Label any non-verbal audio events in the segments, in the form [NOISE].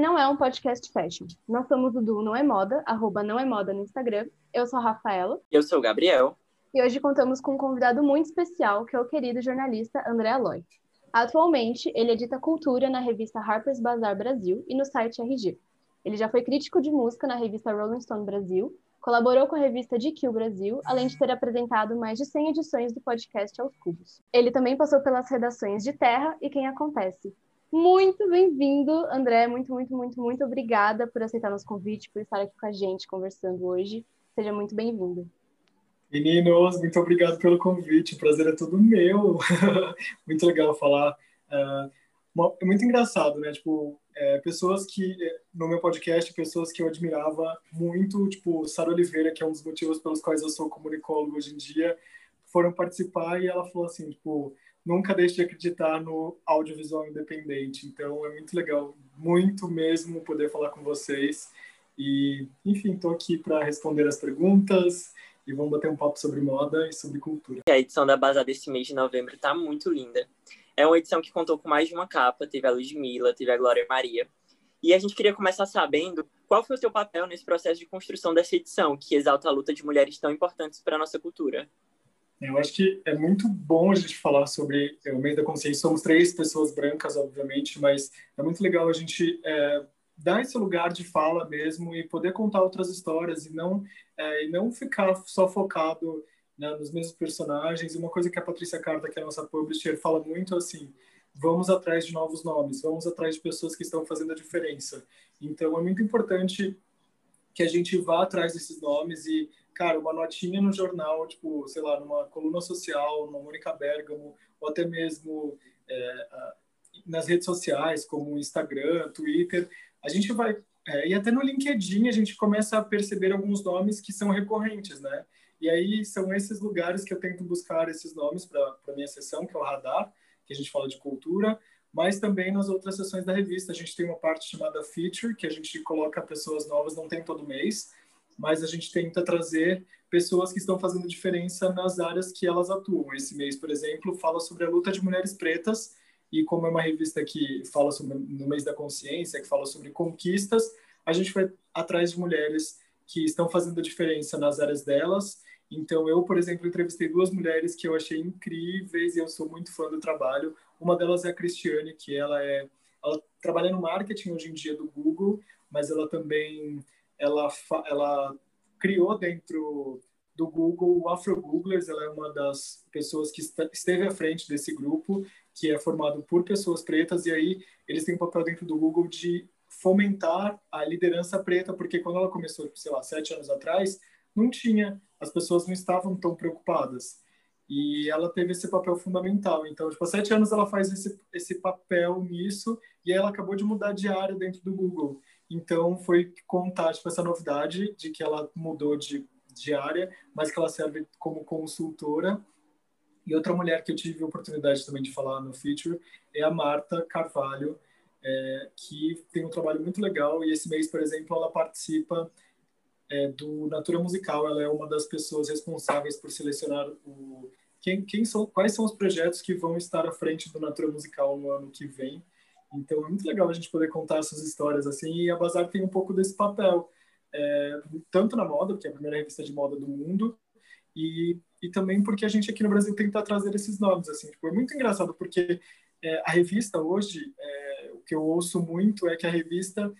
não é um podcast fashion. Nós somos o Du Não É Moda, arroba Não É Moda no Instagram. Eu sou a Rafaela. Eu sou o Gabriel. E hoje contamos com um convidado muito especial, que é o querido jornalista André Aloy. Atualmente, ele edita cultura na revista Harper's Bazaar Brasil e no site RG. Ele já foi crítico de música na revista Rolling Stone Brasil, colaborou com a revista GQ Brasil, além de ter apresentado mais de 100 edições do podcast Aos Cubos. Ele também passou pelas redações de Terra e Quem Acontece, muito bem-vindo, André. Muito, muito, muito, muito obrigada por aceitar nosso convite, por estar aqui com a gente conversando hoje. Seja muito bem-vindo. Meninos, muito obrigado pelo convite. O prazer é todo meu. [LAUGHS] muito legal falar. É, é muito engraçado, né? Tipo, é, pessoas que, no meu podcast, pessoas que eu admirava muito, tipo, Sara Oliveira, que é um dos motivos pelos quais eu sou comunicólogo hoje em dia, foram participar e ela falou assim, tipo, nunca deixe de acreditar no audiovisual independente. Então é muito legal, muito mesmo poder falar com vocês. E, enfim, estou aqui para responder as perguntas e vamos bater um papo sobre moda e sobre cultura. A edição da Bazar desse mês de novembro está muito linda. É uma edição que contou com mais de uma capa, teve a Ludmilla, teve a Glória Maria. E a gente queria começar sabendo qual foi o seu papel nesse processo de construção dessa edição, que exalta a luta de mulheres tão importantes para a nossa cultura. Eu acho que é muito bom a gente falar sobre o mês da consciência. Somos três pessoas brancas, obviamente, mas é muito legal a gente é, dar esse lugar de fala mesmo e poder contar outras histórias e não é, e não ficar só focado né, nos mesmos personagens. Uma coisa que a Patrícia Carta, que é a nossa publisher, fala muito assim: vamos atrás de novos nomes, vamos atrás de pessoas que estão fazendo a diferença. Então é muito importante que a gente vá atrás desses nomes e cara, uma notinha no jornal, tipo, sei lá, numa coluna social, no Mônica Bergamo, ou até mesmo é, nas redes sociais, como Instagram, Twitter, a gente vai. É, e até no LinkedIn a gente começa a perceber alguns nomes que são recorrentes, né? E aí são esses lugares que eu tento buscar esses nomes para a minha sessão, que é o Radar, que a gente fala de cultura, mas também nas outras sessões da revista. A gente tem uma parte chamada Feature, que a gente coloca pessoas novas, não tem todo mês, mas a gente tenta trazer pessoas que estão fazendo diferença nas áreas que elas atuam. Esse mês, por exemplo, fala sobre a luta de mulheres pretas e como é uma revista que fala sobre no mês da consciência, que fala sobre conquistas, a gente vai atrás de mulheres que estão fazendo diferença nas áreas delas. Então, eu, por exemplo, entrevistei duas mulheres que eu achei incríveis e eu sou muito fã do trabalho. Uma delas é a Cristiane, que ela é ela trabalha no marketing hoje em dia do Google, mas ela também ela, ela criou dentro do Google o Afro Googlers, ela é uma das pessoas que esteve à frente desse grupo, que é formado por pessoas pretas, e aí eles têm um papel dentro do Google de fomentar a liderança preta, porque quando ela começou, sei lá, sete anos atrás, não tinha, as pessoas não estavam tão preocupadas. E ela teve esse papel fundamental. Então, tipo, há sete anos ela faz esse, esse papel nisso, e ela acabou de mudar de área dentro do Google. Então, foi contar tipo, essa novidade de que ela mudou de, de área, mas que ela serve como consultora. E outra mulher que eu tive a oportunidade também de falar no feature é a Marta Carvalho, é, que tem um trabalho muito legal. E esse mês, por exemplo, ela participa é, do Natura Musical. Ela é uma das pessoas responsáveis por selecionar o quem, quem são, quais são os projetos que vão estar à frente do Natura Musical no ano que vem. Então é muito legal a gente poder contar essas histórias assim. E a Bazar tem um pouco desse papel, é, tanto na moda, porque é a primeira revista de moda do mundo, e, e também porque a gente aqui no Brasil tenta trazer esses nomes. Assim, tipo, é muito engraçado porque é, a revista hoje, é, o que eu ouço muito é que a revista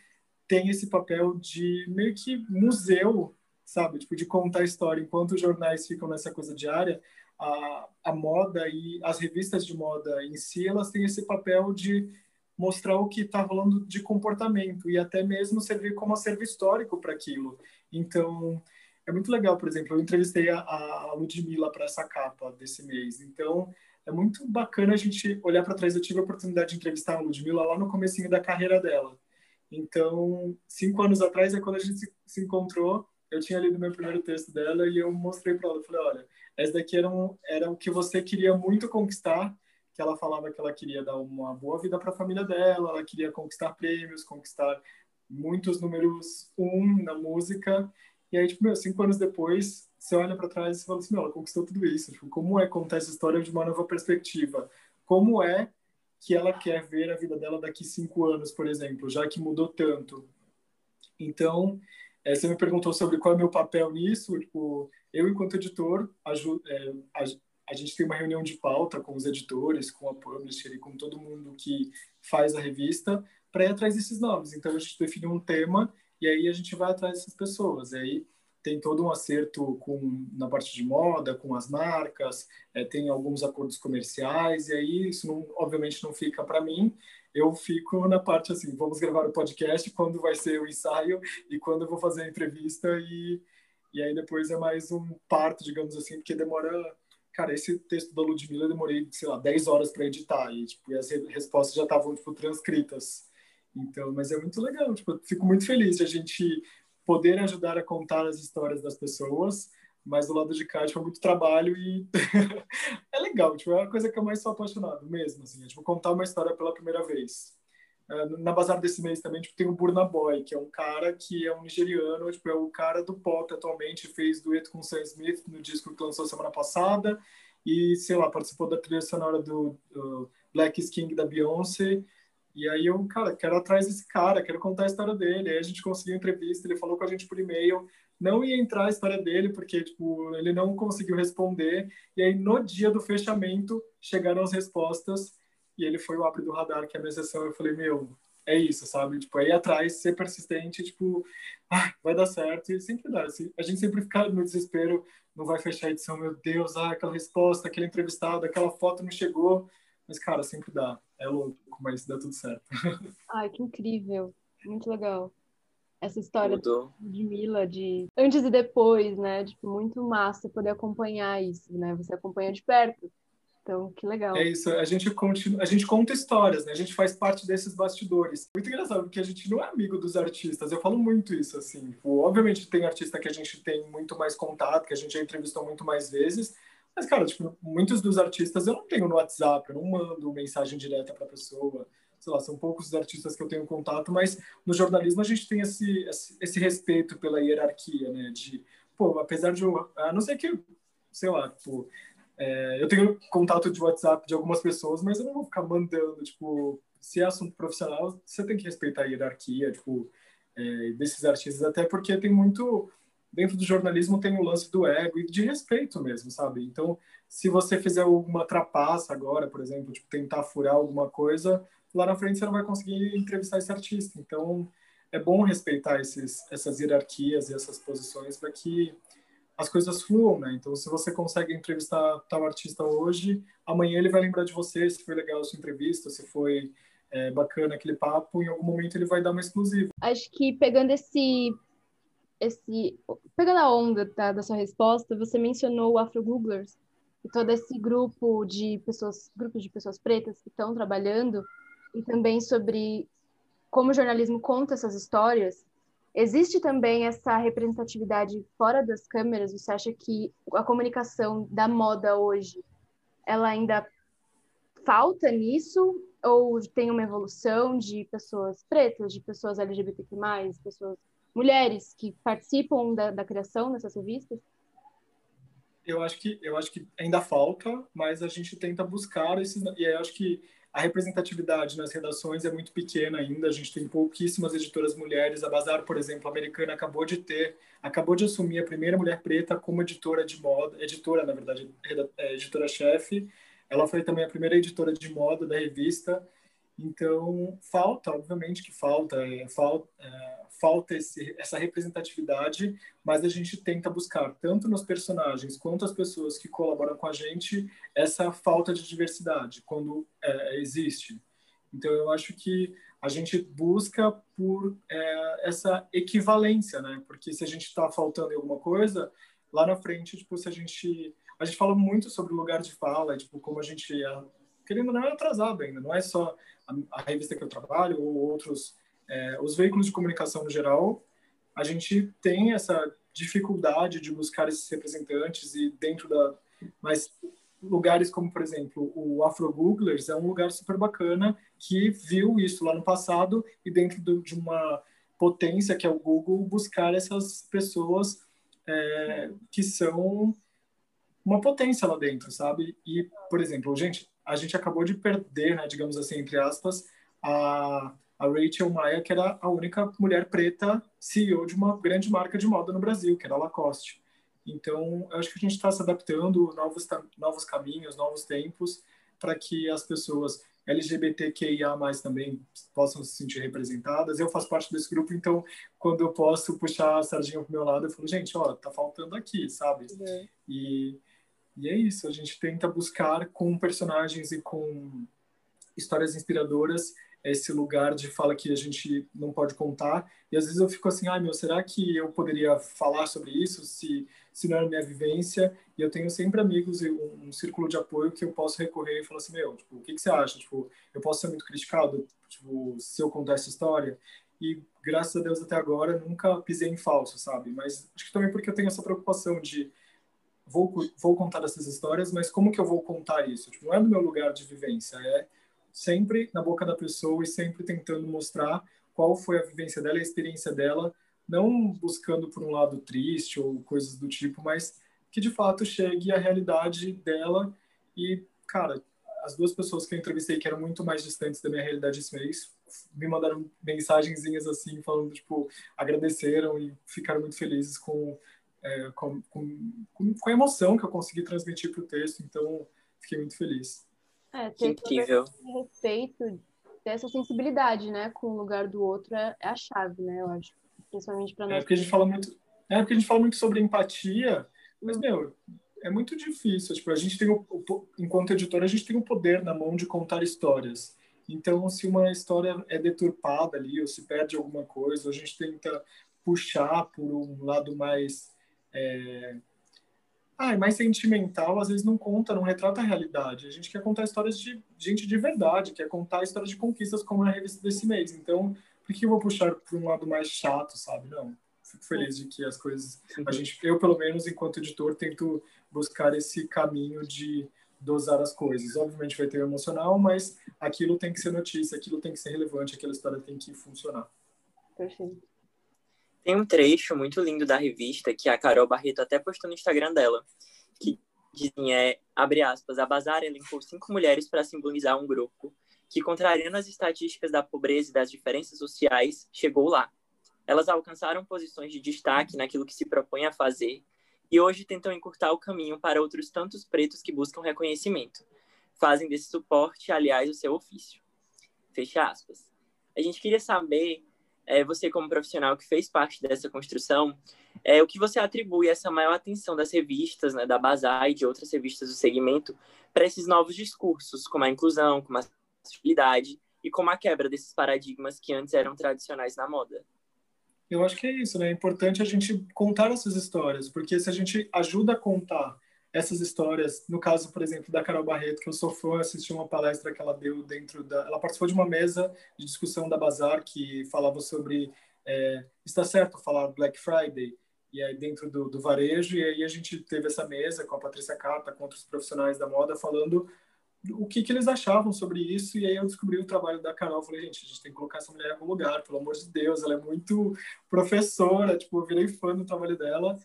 tem esse papel de meio que museu, sabe? Tipo, de contar história. Enquanto os jornais ficam nessa coisa diária, a, a moda e as revistas de moda em si, elas têm esse papel de mostrar o que está rolando de comportamento e até mesmo servir como acervo histórico para aquilo. Então, é muito legal, por exemplo, eu entrevistei a, a Ludmilla para essa capa desse mês. Então, é muito bacana a gente olhar para trás. Eu tive a oportunidade de entrevistar a Ludmilla lá no comecinho da carreira dela. Então, cinco anos atrás é quando a gente se, encontrou. Eu tinha lido meu primeiro texto dela e eu mostrei para ela. Falei, olha, essa daqui era, um, era o que você queria muito conquistar que ela falava que ela queria dar uma boa vida para a família dela, ela queria conquistar prêmios, conquistar muitos números um na música. E aí, tipo, meu, cinco anos depois, você olha para trás e fala assim, meu, ela conquistou tudo isso. Tipo, como é contar essa história de uma nova perspectiva? Como é que ela quer ver a vida dela daqui cinco anos, por exemplo, já que mudou tanto. Então, é, você me perguntou sobre qual é o meu papel nisso. Tipo, eu, enquanto editor, ajudo, é, a, gente tem uma reunião de pauta com os editores, com a publisher e com todo mundo que faz a revista para ir atrás desses nomes. Então, a gente define um tema e aí a gente vai atrás dessas pessoas. E aí tem todo um acerto com na parte de moda, com as marcas, é, tem alguns acordos comerciais, e aí isso não, obviamente não fica para mim, eu fico na parte assim, vamos gravar o podcast, quando vai ser o ensaio e quando eu vou fazer a entrevista e, e aí depois é mais um parto, digamos assim, porque demora... Cara, esse texto da Ludmilla eu demorei, sei lá, 10 horas para editar e, tipo, e as respostas já estavam, tipo, transcritas. Então, mas é muito legal, tipo, fico muito feliz de a gente poder ajudar a contar as histórias das pessoas, mas do lado de cá, tipo, é muito trabalho e [LAUGHS] é legal, tipo, é a coisa que eu mais sou apaixonado mesmo, assim, é, tipo, contar uma história pela primeira vez. Uh, na Bazar desse mês também, tipo, tem o Burna Boy, que é um cara que é um nigeriano, tipo, é o cara do pop atualmente, fez dueto com Sam Smith no disco que lançou semana passada e, sei lá, participou da trilha sonora do, do Black King da Beyoncé, e aí eu, cara, quero atrás desse cara, quero contar a história dele. Aí a gente conseguiu entrevista, ele falou com a gente por e-mail, não ia entrar a história dele, porque, tipo, ele não conseguiu responder. E aí, no dia do fechamento, chegaram as respostas, e ele foi o abre do radar, que é a minha sessão. Eu falei, meu, é isso, sabe? Tipo, aí atrás, ser persistente, tipo, ah, vai dar certo, e sempre dá. Assim, a gente sempre fica no desespero, não vai fechar a edição, meu Deus, ah, aquela resposta, aquele entrevistado, aquela foto não chegou. Mas, cara, sempre dá. É louco, mas dá tudo certo. [LAUGHS] Ai, que incrível. Muito legal. Essa história de Mila, de antes e depois, né? Tipo, muito massa poder acompanhar isso, né? Você acompanha de perto. Então, que legal. É isso, a gente, continua, a gente conta histórias, né? A gente faz parte desses bastidores. Muito engraçado, porque a gente não é amigo dos artistas. Eu falo muito isso, assim. Tipo, obviamente tem artista que a gente tem muito mais contato, que a gente já entrevistou muito mais vezes, mas, cara, tipo, muitos dos artistas eu não tenho no WhatsApp, eu não mando mensagem direta para a pessoa. Sei lá, são poucos os artistas que eu tenho contato, mas no jornalismo a gente tem esse, esse, respeito pela hierarquia, né? De, pô, apesar de eu, a não ser que, sei lá, tipo, é, eu tenho contato de WhatsApp de algumas pessoas, mas eu não vou ficar mandando, tipo, se é assunto profissional, você tem que respeitar a hierarquia, tipo, é, desses artistas, até porque tem muito dentro do jornalismo tem o lance do ego e de respeito mesmo, sabe? Então, se você fizer alguma trapaça agora, por exemplo, tipo, tentar furar alguma coisa, lá na frente você não vai conseguir entrevistar esse artista. Então, é bom respeitar esses, essas hierarquias e essas posições para que as coisas fluam, né? Então, se você consegue entrevistar tal artista hoje, amanhã ele vai lembrar de você, se foi legal a sua entrevista, se foi é, bacana aquele papo, em algum momento ele vai dar uma exclusiva. Acho que pegando esse esse pegando a onda tá, da sua resposta, você mencionou o Afro Googlers e todo esse grupo de pessoas, grupos de pessoas pretas que estão trabalhando e também sobre como o jornalismo conta essas histórias. Existe também essa representatividade fora das câmeras? Você acha que a comunicação da moda hoje ela ainda falta nisso ou tem uma evolução de pessoas pretas, de pessoas LGBTQ+, pessoas mulheres que participam da, da criação dessas revistas? Eu acho que eu acho que ainda falta, mas a gente tenta buscar esses e eu acho que a representatividade nas redações é muito pequena ainda. A gente tem pouquíssimas editoras mulheres. A Bazar, por exemplo, americana, acabou de ter, acabou de assumir a primeira mulher preta como editora de moda, editora, na verdade, é, editora-chefe. Ela foi também a primeira editora de moda da revista. Então, falta, obviamente que falta, é, falta, é, falta esse, essa representatividade, mas a gente tenta buscar, tanto nos personagens quanto as pessoas que colaboram com a gente, essa falta de diversidade, quando é, existe. Então, eu acho que a gente busca por é, essa equivalência, né? Porque se a gente está faltando em alguma coisa, lá na frente, tipo, se a gente... A gente fala muito sobre o lugar de fala, tipo, como a gente, querendo não, é atrasado ainda. Não é só a, a revista que eu trabalho ou outros, é, os veículos de comunicação no geral, a gente tem essa dificuldade de buscar esses representantes e dentro da mas lugares como por exemplo o Afro Googlers é um lugar super bacana que viu isso lá no passado e dentro do, de uma potência que é o Google buscar essas pessoas é, que são uma potência lá dentro sabe e por exemplo gente a gente acabou de perder, né, digamos assim, entre aspas, a, a Rachel Maia, que era a única mulher preta CEO de uma grande marca de moda no Brasil, que era a Lacoste. Então, eu acho que a gente está se adaptando, novos, novos caminhos, novos tempos, para que as pessoas LGBTQIA+, também possam se sentir representadas. Eu faço parte desse grupo, então, quando eu posso puxar a sardinha pro meu lado, eu falo, gente, ó, tá faltando aqui, sabe? É. E, e é isso, a gente tenta buscar com personagens e com histórias inspiradoras esse lugar de fala que a gente não pode contar. E às vezes eu fico assim, ai ah, meu, será que eu poderia falar sobre isso se, se não era minha vivência? E eu tenho sempre amigos e um, um círculo de apoio que eu posso recorrer e falar assim, meu, tipo, o que, que você acha? Tipo, eu posso ser muito criticado tipo, se eu contar essa história? E graças a Deus até agora nunca pisei em falso, sabe? Mas acho que também porque eu tenho essa preocupação de vou, vou contar essas histórias, mas como que eu vou contar isso? Tipo, não é do meu lugar de vivência, é sempre na boca da pessoa e sempre tentando mostrar qual foi a vivência dela, a experiência dela, não buscando por um lado triste ou coisas do tipo, mas que de fato chegue à realidade dela e, cara, as duas pessoas que eu entrevistei que eram muito mais distantes da minha realidade esse mês me mandaram mensagenzinhas assim falando tipo agradeceram e ficaram muito felizes com é, com, com, com, a emoção que eu consegui transmitir para o texto então fiquei muito feliz é, ter incrível. respeito, ter essa sensibilidade, né, com o lugar do outro é, é a chave, né, eu acho. Principalmente para é, nós. É porque a gente fala muito, é porque a gente fala muito sobre empatia, mas, hum. meu, é muito difícil. Tipo, a gente tem, o, enquanto editor, a gente tem o poder na mão de contar histórias. Então, se uma história é deturpada ali, ou se perde alguma coisa, a gente tenta puxar por um lado mais é, ah, é mais sentimental, às vezes não conta, não retrata a realidade. A gente quer contar histórias de gente de verdade, quer contar histórias de conquistas como na revista desse mês. Então, por que eu vou puxar para um lado mais chato, sabe? Não. Fico feliz de que as coisas, a gente, eu pelo menos enquanto editor tento buscar esse caminho de dosar as coisas. Obviamente vai ter o emocional, mas aquilo tem que ser notícia, aquilo tem que ser relevante, aquela história tem que funcionar. Perfeito. Tem um trecho muito lindo da revista que a Carol Barreto até postou no Instagram dela, que dizem é, abre aspas, a Bazar elencou cinco mulheres para simbolizar um grupo que, contrariando as estatísticas da pobreza e das diferenças sociais, chegou lá. Elas alcançaram posições de destaque naquilo que se propõe a fazer e hoje tentam encurtar o caminho para outros tantos pretos que buscam reconhecimento. Fazem desse suporte, aliás, o seu ofício. Fecha aspas. A gente queria saber é, você como profissional que fez parte dessa construção, é, o que você atribui essa maior atenção das revistas, né, da Bazar e de outras revistas do segmento, para esses novos discursos, como a inclusão, como a acessibilidade e como a quebra desses paradigmas que antes eram tradicionais na moda? Eu acho que é isso, né? É importante a gente contar essas histórias, porque se a gente ajuda a contar essas histórias, no caso, por exemplo, da Carol Barreto, que eu sou fã, assisti uma palestra que ela deu dentro da... Ela participou de uma mesa de discussão da Bazar que falava sobre é, está certo falar Black Friday, e aí dentro do, do, varejo, e aí a gente teve essa mesa com a Patrícia Cata, com outros profissionais da moda, falando o que, que eles achavam sobre isso, e aí eu descobri o trabalho da Carol, falei, gente, a gente tem que colocar essa mulher em algum lugar, pelo amor de Deus, ela é muito professora, tipo, eu virei fã do trabalho dela,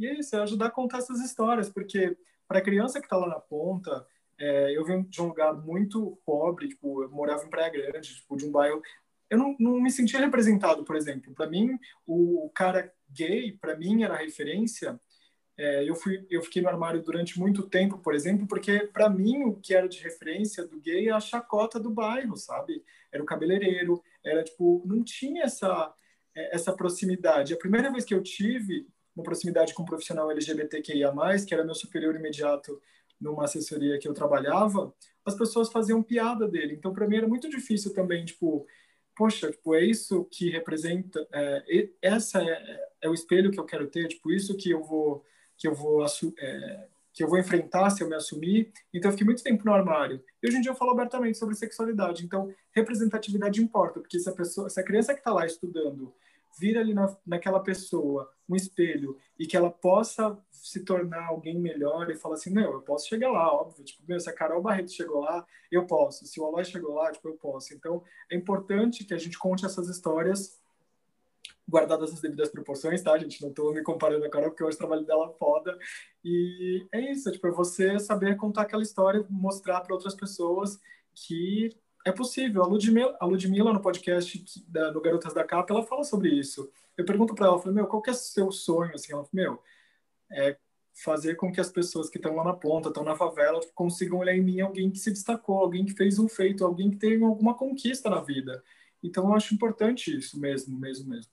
e é isso, é ajudar a contar essas histórias, porque para a criança que está lá na ponta, é, eu vim de um lugar muito pobre, tipo, eu morava em Praia Grande, tipo, de um bairro. Eu não, não me sentia representado, por exemplo. Para mim, o, cara gay, para mim, era referência. É, eu, fui, eu fiquei no armário durante muito tempo, por exemplo, porque para mim o que era de referência do gay é a chacota do bairro, sabe? Era o cabeleireiro, era tipo, não tinha essa, é, essa proximidade. A primeira vez que eu tive uma proximidade com um profissional LGBTQIA+, que era meu superior imediato numa assessoria que eu trabalhava, as pessoas faziam piada dele. Então, para mim, era muito difícil também, tipo, poxa, tipo, é isso que representa, é, essa é, é, o espelho que eu quero ter, tipo, isso que eu vou, que eu vou, é, que eu vou enfrentar se eu me assumir. Então, eu fiquei muito tempo no armário. E hoje em dia eu falo abertamente sobre sexualidade. Então, representatividade importa, porque se a pessoa, se a criança que está lá estudando vir ali na, naquela pessoa um espelho e que ela possa se tornar alguém melhor e falar assim, não, eu posso chegar lá, óbvio, tipo, meu, se a Carol Barreto chegou lá, eu posso, se o Aloy chegou lá, tipo, eu posso. Então, é importante que a gente conte essas histórias guardadas as devidas proporções, tá, gente? Não tô me comparando agora porque hoje o trabalho dela é foda. E é isso, tipo, é você saber contar aquela história, mostrar para outras pessoas que é possível. A Ludmilla, a Ludmilla no podcast da, no Garotas da Capa, ela fala sobre isso. Eu pergunto para ela, eu falei, meu, qual que é o seu sonho? Assim, ela falou, meu, é fazer com que as pessoas que estão lá na ponta, estão na favela, consigam olhar em mim alguém que se destacou, alguém que fez um feito, alguém que teve alguma conquista na vida. Então, eu acho importante isso mesmo, mesmo, mesmo.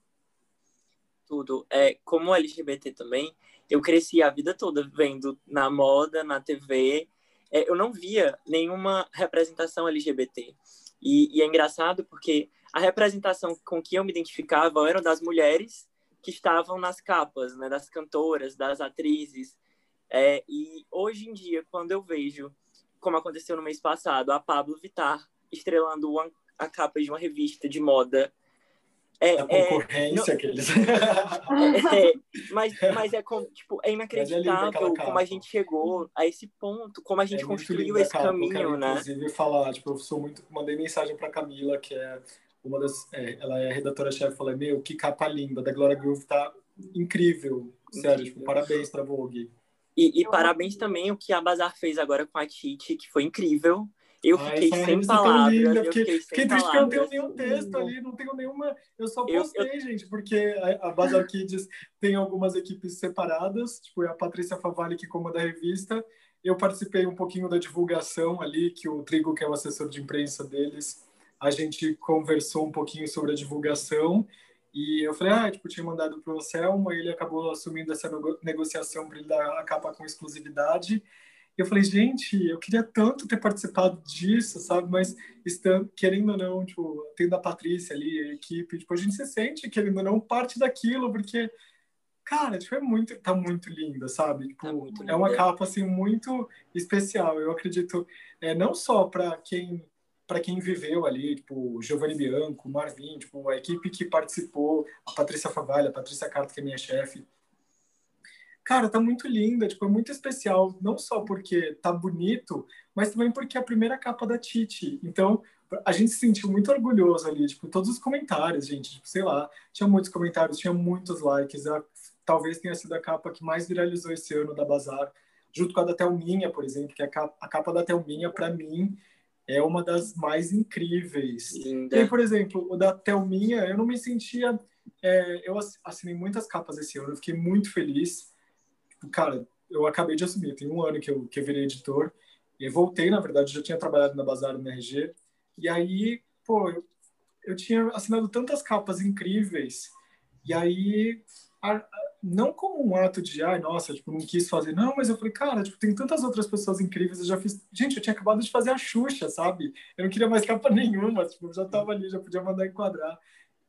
Tudo. É, como LGBT também, eu cresci a vida toda vendo na moda, na TV, é, eu não via nenhuma representação LGBT. E, e, é engraçado porque a representação com que eu me identificava eram das mulheres que estavam nas capas, né, das cantoras, das atrizes. É, e hoje em dia, quando eu vejo, como aconteceu no mês passado, a Pablo Vittar estrelando uma, a capa de uma revista de moda é, a concorrência é, aqueles. [LAUGHS] é, mas, [LAUGHS] mas é como, tipo, é, é inacreditável como a gente chegou a esse ponto, como a gente é construiu esse capa, caminho, né? Inclusive falar, tipo, eu sou muito, mandei mensagem para Camila, que é uma das, é, ela é redatora-chefe, falei, meu, que capa linda, da Gloria Groove tá incrível, sério, tipo, parabéns para Vogue. E, e parabéns também o que a Bazar fez agora com a Titi, que foi incrível. Eu fiquei Ai, sem palavras. Linda, fiquei, fiquei, fiquei triste porque eu não tenho nenhum texto ali, não tenho nenhuma. Eu só postei, eu, eu... gente, porque a, a Bazar Kids tem algumas equipes separadas, tipo, é a Patrícia Favalli que comanda a revista. Eu participei um pouquinho da divulgação ali, que o Trigo, que é o assessor de imprensa deles, a gente conversou um pouquinho sobre a divulgação. E eu falei, ah, tipo, tinha mandado para o Anselmo, ele acabou assumindo essa negociação para ele dar a capa com exclusividade eu falei, gente, eu queria tanto ter participado disso, sabe? Mas estando, querendo ou não, tipo, tendo a Patrícia ali, a equipe, tipo, a gente se sente, querendo ou não, parte daquilo, porque, cara, tipo, é muito, tá muito linda, sabe? Tipo, é, é uma capa, assim, muito especial. Eu acredito, é, não só para quem para quem viveu ali, tipo, Giovanni Bianco, Marvin, tipo, a equipe que participou, a Patrícia Favalha, a Patrícia Carto, que é minha chefe, cara, tá muito linda, tipo, é muito especial, não só porque tá bonito, mas também porque é a primeira capa da Titi. Então, a gente se sentiu muito orgulhoso ali, tipo, todos os comentários, gente, tipo, sei lá, tinha muitos comentários, tinha muitos likes, a, talvez tenha sido a capa que mais viralizou esse ano da Bazar, junto com a da Thelminha, por exemplo, que a capa, a capa da Thelminha, para mim, é uma das mais incríveis. Linda. E por exemplo, o da Thelminha, eu não me sentia... É, eu assinei muitas capas esse ano, eu fiquei muito feliz, cara, eu acabei de assumir, tem um ano que eu, que eu virei editor, e voltei, na verdade, já tinha trabalhado na Bazar no RG, e aí, pô, eu, eu tinha assinado tantas capas incríveis, e aí, a, a, não como um ato de, ai, nossa, tipo, não quis fazer, não, mas eu falei, cara, tipo, tem tantas outras pessoas incríveis, eu já fiz, gente, eu tinha acabado de fazer a Xuxa, sabe? Eu não queria mais capa [LAUGHS] nenhuma, tipo, já tava ali, já podia mandar enquadrar,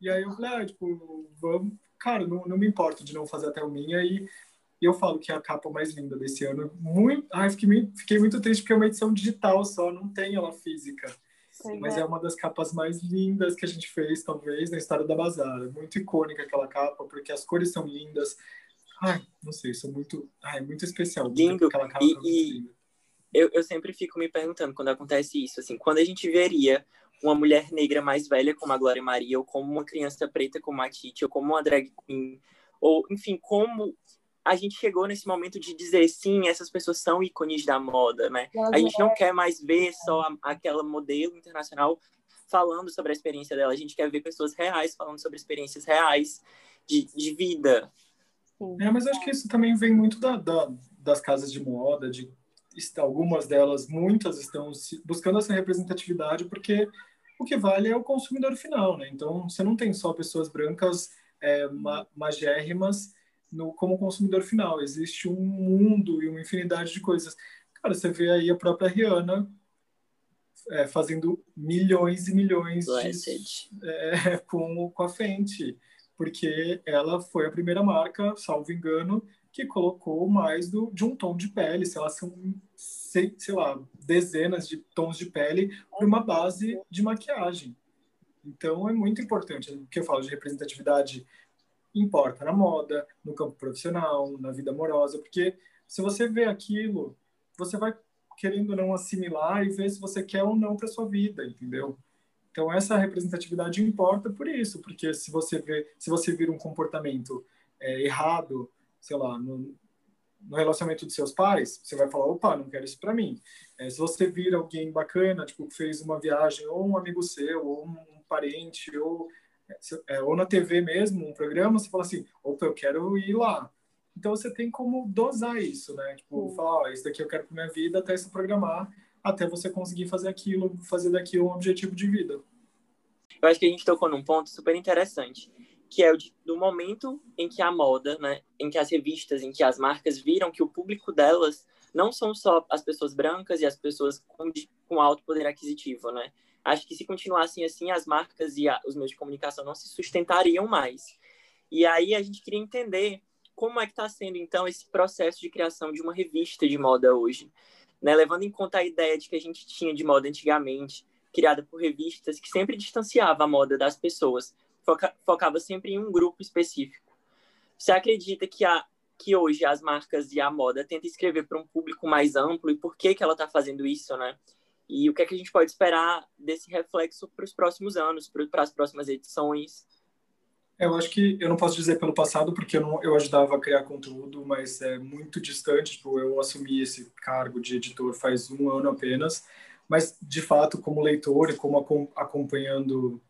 e aí eu falei, ah, tipo, vamos, cara, não, não me importo de não fazer até o minha, e e eu falo que é a capa mais linda desse ano. Muito, ai, fiquei, fiquei muito triste porque é uma edição digital só, não tem ela física. Sim, Mas é. é. uma das capas mais lindas que a gente fez, talvez, na história da Bazar. É muito icônica aquela capa, porque as cores são lindas. Ai, não sei, são muito, ai, muito especial. Lindo. Aquela capa e, e eu, eu sempre fico me perguntando quando acontece isso, assim, quando a gente veria uma mulher negra mais velha como a Glória Maria, ou como uma criança preta como a Titi, ou como uma drag queen, ou, enfim, como a gente chegou nesse momento de dizer sim, essas pessoas são ícones da moda, né? A gente não quer mais ver só a, aquela modelo internacional falando sobre a experiência dela, a gente quer ver pessoas reais falando sobre experiências reais de, de vida. É, mas acho que isso também vem muito da, da, das casas de moda, de algumas delas, muitas estão buscando essa representatividade porque o que vale é o consumidor final, né? Então, você não tem só pessoas brancas é, ma magérrimas no, como consumidor final. Existe um mundo e uma infinidade de coisas. Cara, você vê aí a própria Rihanna é, fazendo milhões e milhões de, é, com, com a Fenty, porque ela foi a primeira marca, salvo engano, que colocou mais do, de um tom de pele, sei lá, são, sei, sei lá, dezenas de tons de pele para uma base de maquiagem. Então é muito importante. O que eu falo de representatividade importa na moda, no campo profissional, na vida amorosa, porque se você vê aquilo, você vai querendo não assimilar e ver se você quer ou não para sua vida, entendeu? Então essa representatividade importa por isso, porque se você vê, se você vir um comportamento é, errado, sei lá, no, no, relacionamento dos seus pais, você vai falar, opa, não quero isso para mim. É, se você vir alguém bacana, tipo, fez uma viagem, ou um amigo seu, ou um parente, ou é, ou na TV mesmo, um programa, você fala assim, opa, eu quero ir lá. Então você tem como dosar isso, né? Tipo, falar, ó, isso daqui eu quero para minha vida até se programar, até você conseguir fazer aquilo, fazer daquilo um objetivo de vida. Eu acho que a gente tocou num ponto super interessante, que é o de, do momento em que a moda, né, em que as revistas, em que as marcas viram que o público delas não são só as pessoas brancas e as pessoas com, com alto poder aquisitivo, né? Acho que se continuassem assim, as marcas e a, os meios de comunicação não se sustentariam mais. E aí a gente queria entender como é que está sendo, então, esse processo de criação de uma revista de moda hoje. Né? Levando em conta a ideia de que a gente tinha de moda antigamente, criada por revistas que sempre distanciava a moda das pessoas, foca focava sempre em um grupo específico. Você acredita que, a, que hoje as marcas e a moda tentam escrever para um público mais amplo e por que, que ela está fazendo isso, né? E o que, é que a gente pode esperar desse reflexo para os próximos anos, para as próximas edições? Eu acho que eu não posso dizer pelo passado porque eu, não, eu ajudava a criar conteúdo, mas é muito distante. Tipo, eu assumi esse cargo de editor faz um ano apenas, mas de fato, como leitor e como acompanhando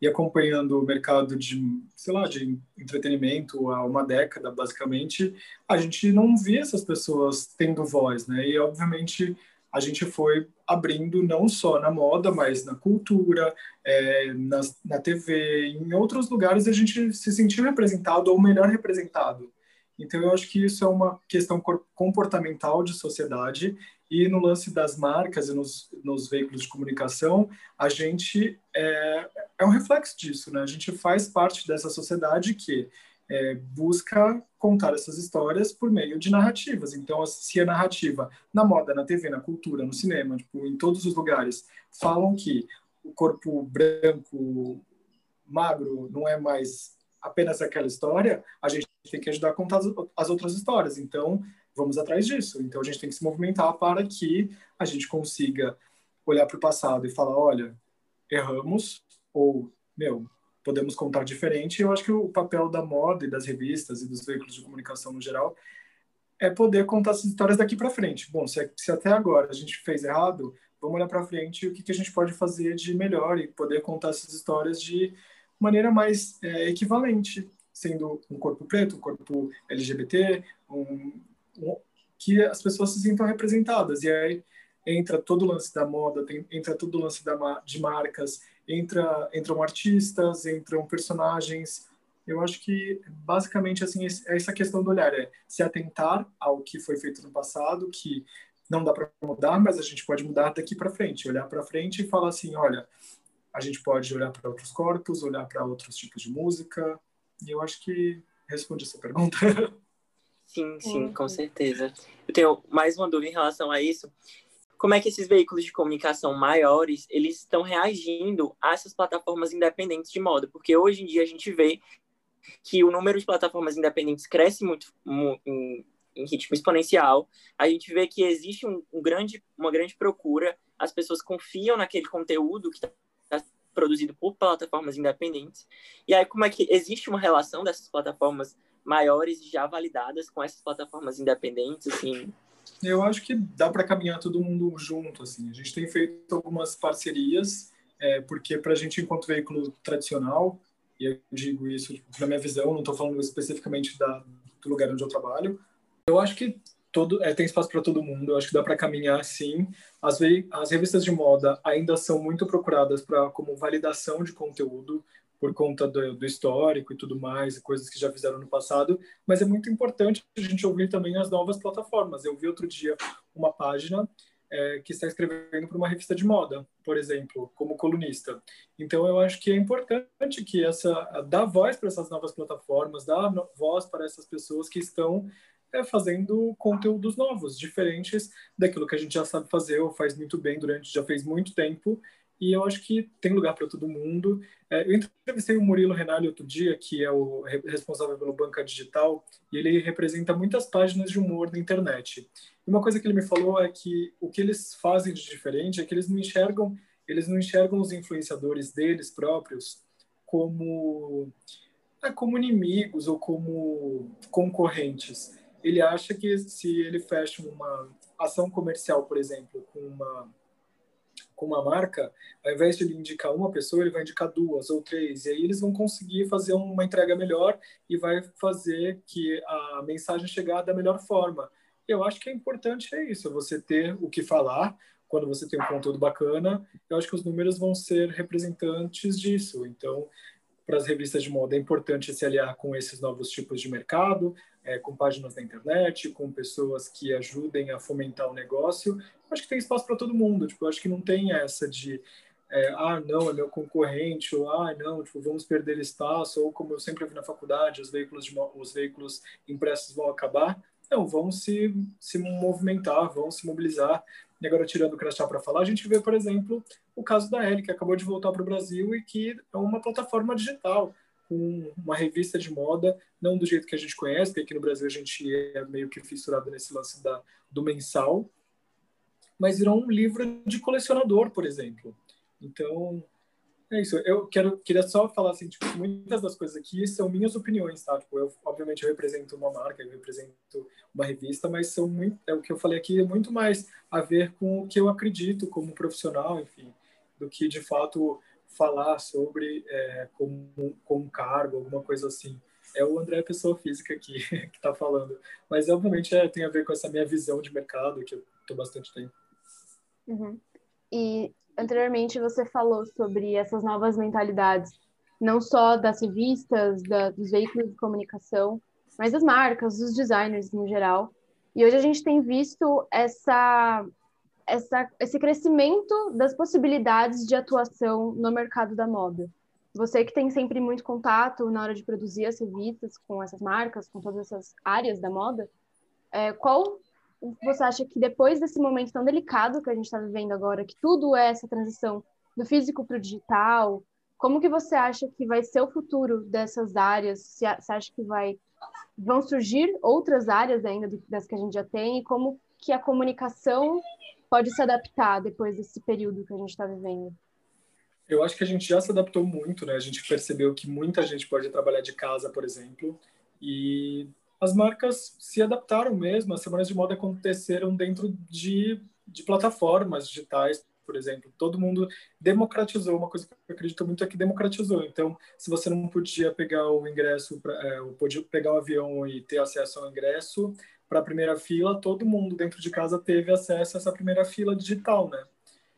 e acompanhando o mercado de, sei lá, de entretenimento há uma década, basicamente, a gente não via essas pessoas tendo voz, né? E obviamente a gente foi abrindo não só na moda, mas na cultura, é, na, na TV, em outros lugares a gente se sentiu representado ou melhor representado. Então eu acho que isso é uma questão comportamental de sociedade e no lance das marcas e nos, nos veículos de comunicação a gente é, é um reflexo disso, né? A gente faz parte dessa sociedade que é, busca contar essas histórias por meio de narrativas. Então, se a narrativa na moda, na TV, na cultura, no cinema, tipo, em todos os lugares, falam que o corpo branco, magro, não é mais apenas aquela história, a gente tem que ajudar a contar as outras histórias. Então, vamos atrás disso. Então, a gente tem que se movimentar para que a gente consiga olhar para o passado e falar: olha, erramos, ou, meu, podemos contar diferente. Eu acho que o papel da moda e das revistas e dos veículos de comunicação no geral é poder contar essas histórias daqui para frente. Bom, se, se, até agora a gente fez errado, vamos olhar para frente o que, que, a gente pode fazer de melhor e poder contar essas histórias de maneira mais é, equivalente, sendo um corpo preto, um corpo LGBT, um, um, que as pessoas se sintam representadas. E aí entra todo o lance da moda, tem, entra todo o lance da, de marcas, entra, entram artistas, entram personagens. Eu acho que basicamente assim é essa questão do olhar é se atentar ao que foi feito no passado, que não dá para mudar, mas a gente pode mudar daqui para frente, olhar para frente e falar assim, olha, a gente pode olhar para outros corpos, olhar para outros tipos de música. E eu acho que responde essa pergunta. Sim, sim, com certeza. Eu tenho mais uma dúvida em relação a isso, como é que esses veículos de comunicação maiores eles estão reagindo a essas plataformas independentes de moda, porque hoje em dia a gente vê que o número de plataformas independentes cresce muito em, em ritmo exponencial. A gente vê que existe um, um, grande, uma grande procura, as pessoas confiam naquele conteúdo que está produzido por plataformas independentes. E aí como é que existe uma relação dessas plataformas maiores já validadas com essas plataformas independentes, assim? Eu acho que dá para caminhar todo mundo junto. Assim. A gente tem feito algumas parcerias, é, porque para a gente, enquanto veículo tradicional, e eu digo isso na minha visão, não estou falando especificamente da, do lugar onde eu trabalho, eu acho que todo, é, tem espaço para todo mundo. Eu acho que dá para caminhar, sim. As, as revistas de moda ainda são muito procuradas para como validação de conteúdo por conta do, do, histórico e tudo mais, coisas que já fizeram no passado, mas é muito importante a gente ouvir também as novas plataformas. Eu vi outro dia uma página é, que está escrevendo para uma revista de moda, por exemplo, como colunista. Então eu acho que é importante que essa dar voz para essas novas plataformas, dar voz para essas pessoas que estão é, fazendo conteúdos novos, diferentes daquilo que a gente já sabe fazer ou faz muito bem durante já fez muito tempo e eu acho que tem lugar para todo mundo. É, eu entrevistei o Murilo Renali outro dia, que é o responsável pelo Banca Digital, e ele representa muitas páginas de humor na internet. E uma coisa que ele me falou é que o que eles fazem de diferente é que eles não enxergam eles não enxergam os influenciadores deles próprios como é, como inimigos ou como concorrentes. Ele acha que se ele fecha uma ação comercial, por exemplo, com uma com uma marca, ao invés de ele indicar uma pessoa, ele vai indicar duas ou três, e aí eles vão conseguir fazer uma entrega melhor e vai fazer que a mensagem chegar da melhor forma. Eu acho que é importante é isso, você ter o que falar, quando você tem um conteúdo bacana, eu acho que os números vão ser representantes disso. Então, para as revistas de moda é importante se aliar com esses novos tipos de mercado, é, com páginas na internet, com pessoas que ajudem a fomentar o negócio. Acho que tem espaço para todo mundo. Tipo, acho que não tem essa de é, ah, não, é meu concorrente, ou ah, não, tipo, vamos perder espaço, ou como eu sempre vi na faculdade, os veículos, de, os veículos impressos vão acabar. Não, vão se, se movimentar, vão se mobilizar. E agora, tirando o crachá para falar, a gente vê, por exemplo, o caso da Ellie, que acabou de voltar para o Brasil e que é uma plataforma digital, com uma revista de moda, não do jeito que a gente conhece, que aqui no Brasil a gente é meio que fissurado nesse lance da, do mensal, mas virou um livro de colecionador, por exemplo. Então, é isso. Eu quero, queria só falar assim, tipo, muitas das coisas aqui são minhas opiniões, tá? Tipo, eu, obviamente, eu represento uma marca, eu represento uma revista, mas são muito, é o que eu falei aqui é muito mais a ver com o que eu acredito como profissional, enfim, do que de fato falar sobre é, como, como cargo, alguma coisa assim. É o André, pessoa física aqui, [LAUGHS] que está falando. Mas, obviamente, é, tem a ver com essa minha visão de mercado, que eu estou bastante tempo. Uhum. E anteriormente você falou sobre essas novas mentalidades, não só das revistas, da, dos veículos de comunicação, mas das marcas, dos designers no geral. E hoje a gente tem visto essa, essa, esse crescimento das possibilidades de atuação no mercado da moda. Você que tem sempre muito contato na hora de produzir as revistas com essas marcas, com todas essas áreas da moda, é, qual você acha que depois desse momento tão delicado que a gente está vivendo agora, que tudo é essa transição do físico para o digital, como que você acha que vai ser o futuro dessas áreas? Você acha que vai vão surgir outras áreas ainda das que a gente já tem e como que a comunicação pode se adaptar depois desse período que a gente está vivendo? Eu acho que a gente já se adaptou muito, né? A gente percebeu que muita gente pode trabalhar de casa, por exemplo, e as marcas se adaptaram mesmo. As semanas de moda aconteceram dentro de, de plataformas digitais, por exemplo. Todo mundo democratizou. Uma coisa que eu acredito muito é que democratizou. Então, se você não podia pegar o ingresso, pra, é, podia pegar o avião e ter acesso ao ingresso para a primeira fila, todo mundo dentro de casa teve acesso a essa primeira fila digital, né?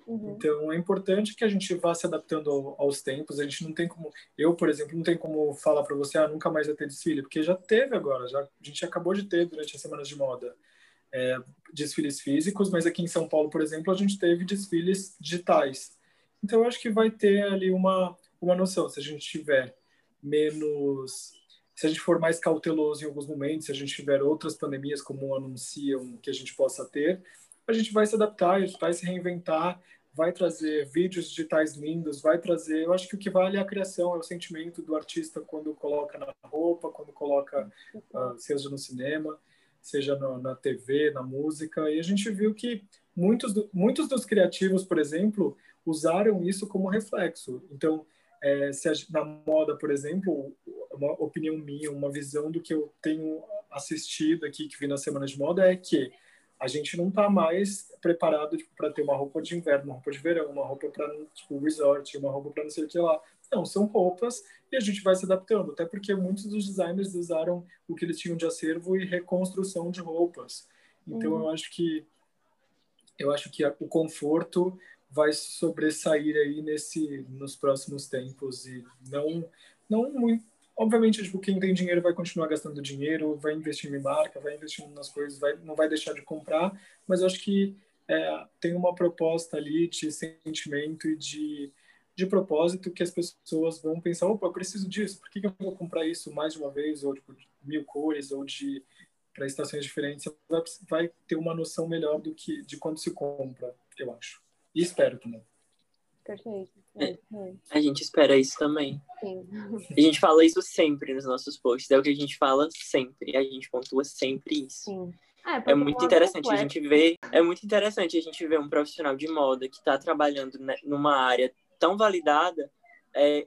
Uhum. Então é importante que a gente vá se adaptando ao, aos tempos. A gente não tem como, eu por exemplo, não tem como falar para você, ah, nunca mais vai ter desfile, porque já teve agora, já a gente acabou de ter durante as semanas de moda é, desfiles físicos, mas aqui em São Paulo, por exemplo, a gente teve desfiles digitais. Então eu acho que vai ter ali uma uma noção. Se a gente tiver menos se a gente for mais cauteloso em alguns momentos, se a gente tiver outras pandemias como anunciam que a gente possa ter, a gente vai se adaptar, a gente vai se reinventar vai trazer vídeos digitais lindos, vai trazer. Eu acho que o que vale é a criação, é o sentimento do artista quando coloca na roupa, quando coloca, uh, seja no cinema, seja no, na TV, na música. E a gente viu que muitos, do, muitos dos criativos, por exemplo, usaram isso como reflexo. Então, é, se a, na moda, por exemplo, uma opinião minha, uma visão do que eu tenho assistido aqui, que vi na Semana de Moda, é que a gente não está mais preparado tipo, para ter uma roupa de inverno, uma roupa de verão, uma roupa para tipo, resort, uma roupa para não sei o que lá. Não, são roupas e a gente vai se adaptando, até porque muitos dos designers usaram o que eles tinham de acervo e reconstrução de roupas. Então uhum. eu acho que eu acho que o conforto vai sobressair aí nesse nos próximos tempos e não não muito Obviamente, tipo, quem tem dinheiro vai continuar gastando dinheiro, vai investindo em marca, vai investindo nas coisas, vai, não vai deixar de comprar, mas eu acho que é, tem uma proposta ali de sentimento e de, de propósito que as pessoas vão pensar, opa, eu preciso disso, por que, que eu vou comprar isso mais de uma vez, ou tipo, mil cores, ou de para estações diferentes, vai, vai ter uma noção melhor do que de quando se compra, eu acho. E espero também. Perfeito. É, a gente espera isso também. Sim. A gente fala isso sempre nos nossos posts, é o que a gente fala sempre, a gente pontua sempre isso. Sim. É, é muito interessante a gente ver, é muito interessante a gente ver um profissional de moda que está trabalhando numa área tão validada, é,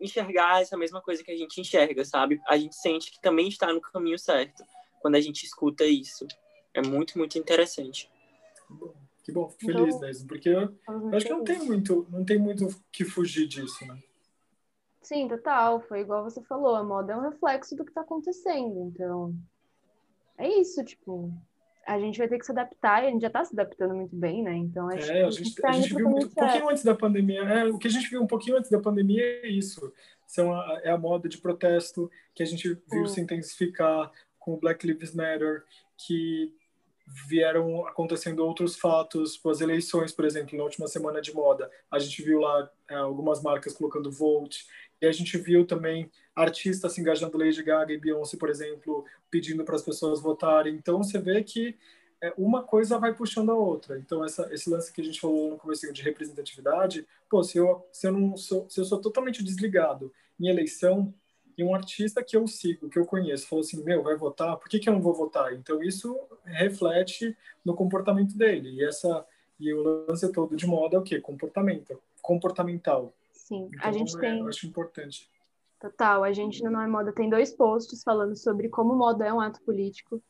enxergar essa mesma coisa que a gente enxerga, sabe? A gente sente que também está no caminho certo quando a gente escuta isso. É muito, muito interessante. Que bom, que bom fico feliz então, mesmo, porque eu, eu acho que não tem muito, não tem muito que fugir disso, né? Sim, total. Foi igual você falou, a moda é um reflexo do que está acontecendo. Então, é isso, tipo, a gente vai ter que se adaptar e a gente já está se adaptando muito bem, né? Então, acho é, a gente, a gente viu muito, um pouquinho antes da pandemia, é, o que a gente viu um pouquinho antes da pandemia é isso. São a, é a moda de protesto que a gente viu hum. se intensificar com o Black Lives Matter, que vieram acontecendo outros fatos, tipo, as eleições, por exemplo, na última semana de moda, a gente viu lá é, algumas marcas colocando Volt, e a gente viu também artistas se engajando, Lady Gaga e Beyoncé, por exemplo, pedindo para as pessoas votarem. Então, você vê que é, uma coisa vai puxando a outra. Então, essa, esse lance que a gente falou no começo de representatividade, pô, se eu, se eu não sou, se eu sou totalmente desligado em eleição, e um artista que eu sigo, que eu conheço, falou assim, meu, vai votar, por que, que eu não vou votar? Então, isso reflete no comportamento dele. E essa e o lance todo de moda é o quê? Comportamento, comportamental. Sim, então, a gente é, tem... Eu acho importante. Total, a gente no Não é Moda tem dois posts falando sobre como moda é um ato político.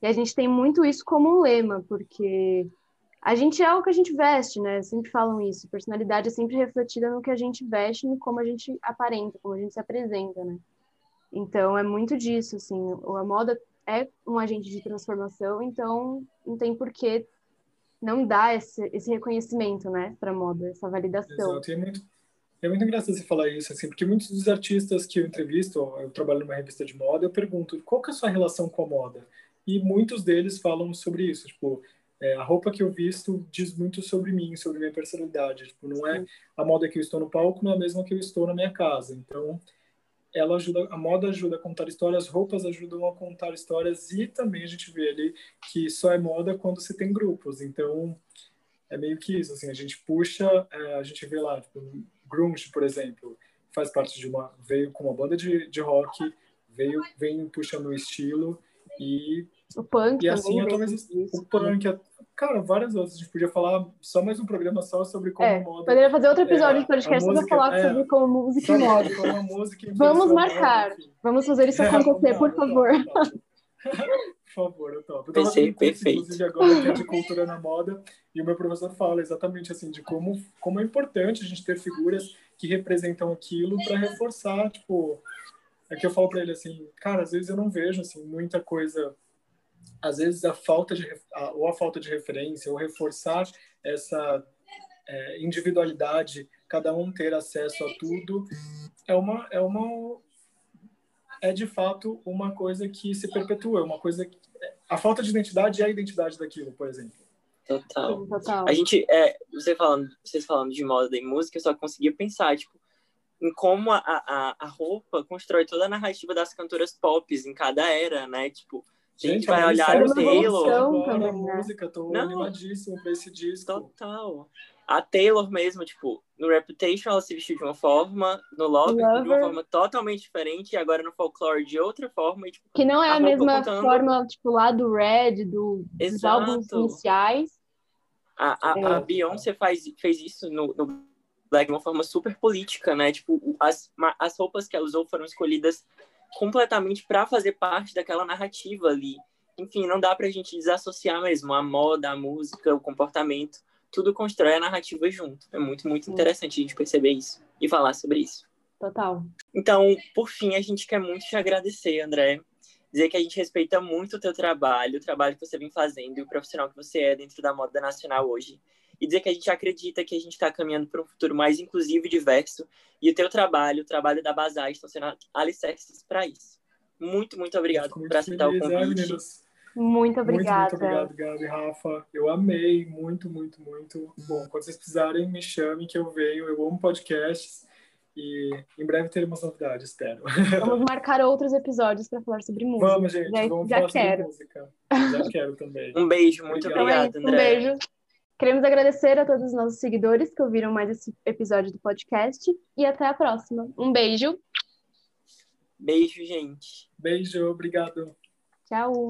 E a gente tem muito isso como um lema, porque a gente é o que a gente veste, né? Sempre falam isso. Personalidade é sempre refletida no que a gente veste, no como a gente aparenta, como a gente se apresenta, né? Então é muito disso, assim. A moda é um agente de transformação, então não tem por que não dar esse, esse reconhecimento, né, para moda, essa validação. Exato, é muito, é muito engraçado você falar isso, assim, porque muitos dos artistas que eu entrevisto, eu trabalho numa revista de moda, eu pergunto qual que é a sua relação com a moda? E muitos deles falam sobre isso, tipo, é, a roupa que eu visto diz muito sobre mim, sobre minha personalidade. Tipo, não é a moda que eu estou no palco, não é a mesma que eu estou na minha casa. Então, ela ajuda, a moda ajuda a contar histórias, roupas ajudam a contar histórias e também a gente vê ali que só é moda quando se tem grupos. Então, é meio que isso, assim, a gente puxa, é, a gente vê lá, tipo, grunge, por exemplo, faz parte de uma veio com uma banda de, de rock, veio vem puxando o estilo e o punk e assim talvez o punk cara várias outras. A gente podia falar só mais um programa só sobre como é, moda poderia fazer outro episódio é, de podcast para falar é, sobre como música e moda como música [LAUGHS] vamos marcar. vamos fazer isso acontecer por favor. por favor, eu topo. Eu tava Pensei, perfeito. inclusive, agora que é de cultura na moda, e o meu professor fala exatamente assim, de como, como é importante a gente ter figuras que representam aquilo para reforçar, tipo... É que eu falo para ele assim, cara, às vezes eu não vejo, assim, muita coisa... Às vezes a falta de... A, ou a falta de referência, ou reforçar essa é, individualidade, cada um ter acesso a tudo, é uma... É uma é de fato uma coisa que se perpetua, uma coisa que, a falta de identidade é a identidade daquilo, por exemplo. Total. Total. A gente, é, você falando, vocês falando de moda e música, eu só conseguia pensar, tipo, em como a, a, a roupa constrói toda a narrativa das cantoras pop em cada era, né? Tipo, gente, vai olhar o Taylor. Agora, a né? música, tô Não, animadíssimo pra esse disco. Total. A Taylor mesmo, tipo, no Reputation ela se vestiu de uma forma, no Lover, Lover. de uma forma totalmente diferente, e agora no Folklore de outra forma. E, tipo, que não é a, a mesma contando... forma, tipo, lá do Red, do, dos álbuns iniciais. A, a, é. a Beyoncé faz, fez isso no, no Black de uma forma super política, né? Tipo, as, as roupas que ela usou foram escolhidas completamente para fazer parte daquela narrativa ali. Enfim, não dá pra gente desassociar mesmo a moda, a música, o comportamento tudo constrói a narrativa junto. É muito, muito interessante a gente perceber isso e falar sobre isso. Total. Então, por fim, a gente quer muito te agradecer, André. Dizer que a gente respeita muito o teu trabalho, o trabalho que você vem fazendo e o profissional que você é dentro da moda nacional hoje. E dizer que a gente acredita que a gente está caminhando para um futuro mais inclusivo e diverso. E o teu trabalho, o trabalho da Bazar, estão sendo alicerces para isso. Muito, muito obrigado por aceitar o convite. É, muito obrigada. Muito, muito obrigado, Gabi, Rafa. Eu amei, muito, muito, muito. Bom, quando vocês precisarem, me chamem que eu venho. Eu amo podcasts e em breve teremos novidades, espero. [LAUGHS] Vamos marcar outros episódios para falar sobre música. Vamos, gente, já, vamos já falar quero. sobre música. Já quero também. Um beijo, muito obrigado, obrigado André. Um beijo. Queremos agradecer a todos os nossos seguidores que ouviram mais esse episódio do podcast e até a próxima. Um beijo. Beijo, gente. Beijo, obrigado. Tchau.